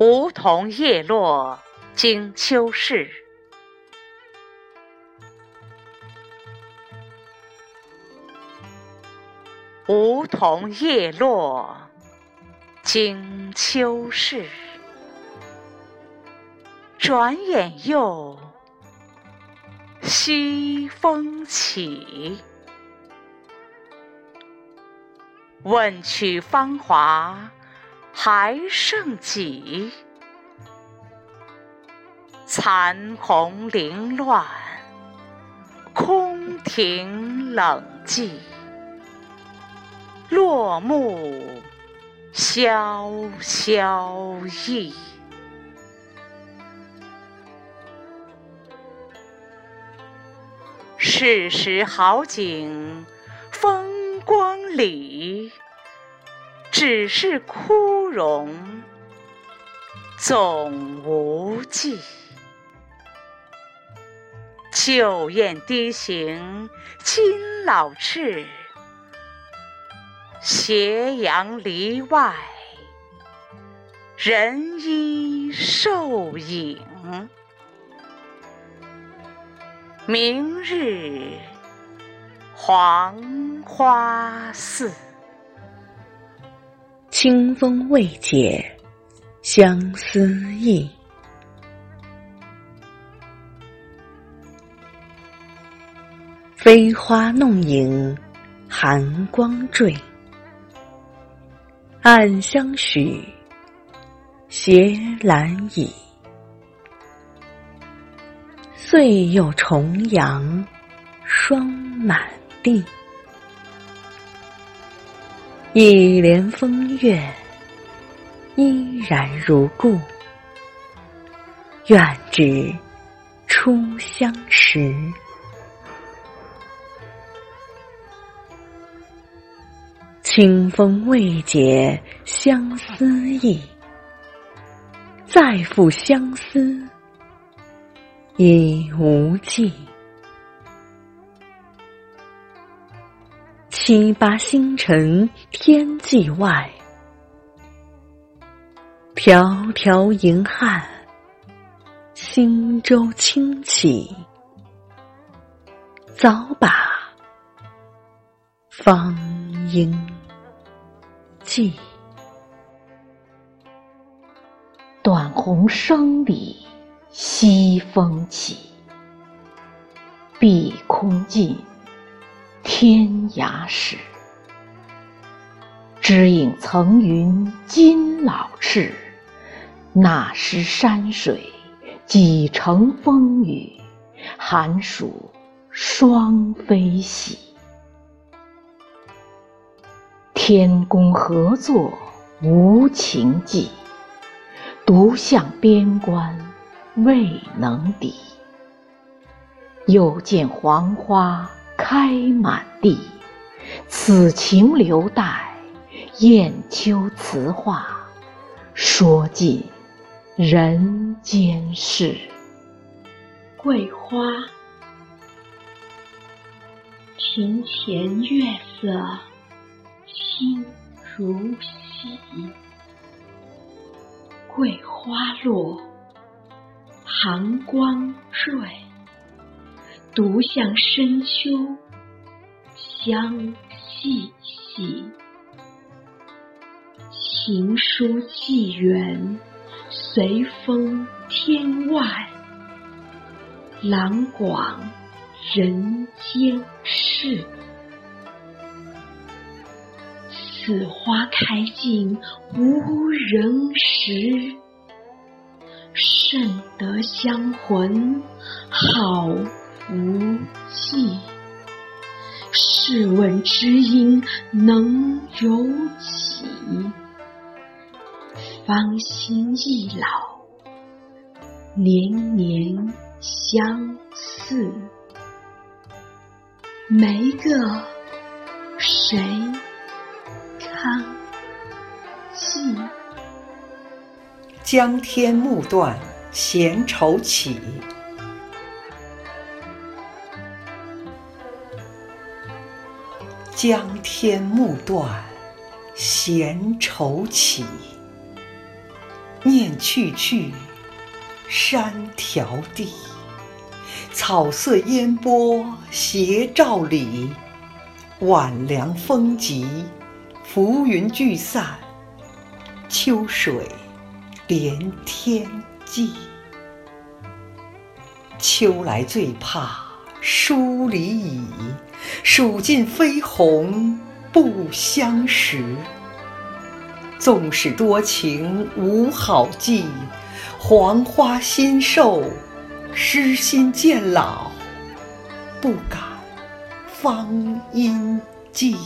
梧桐叶落惊秋事，梧桐叶落惊秋事。转眼又西风起，问取芳华。还剩几？残红凌乱，空庭冷寂，落木萧萧意。世时好景风光里。只是枯荣总无际，旧燕低行今老翅，斜阳篱外人依瘦影。明日黄花似。清风未解，相思意。飞花弄影，寒光坠。暗香许，斜阑倚。岁又重阳，霜满地。一帘风月，依然如故。愿只初相识。清风未解相思意，再复相思已无际。七八星辰天际外，迢迢银汉，轻舟轻启，早把芳英寄。短红生里西风起，碧空尽。天涯时，只影层云今老翅。那时山水几程风雨，寒暑双飞喜。天公何作无情计？独向边关未能抵。又见黄花。开满地，此情留待雁丘词话，说尽人间事。桂花，庭前月色清如洗，桂花落，寒光坠。独向深秋相细细，情书寄远，随风天外，郎广人间事。此花开尽无人识，甚得香魂好。无际，试问知音能有几？芳心易老，年年相似。没个谁堪记？江天暮断，闲愁起。江天暮断，闲愁起。念去去，山条地，草色烟波斜照里，晚凉风急，浮云聚散，秋水连天际。秋来最怕疏离已，数尽飞鸿不相识。纵使多情无好计，黄花新瘦，诗心渐老，不敢芳音寄。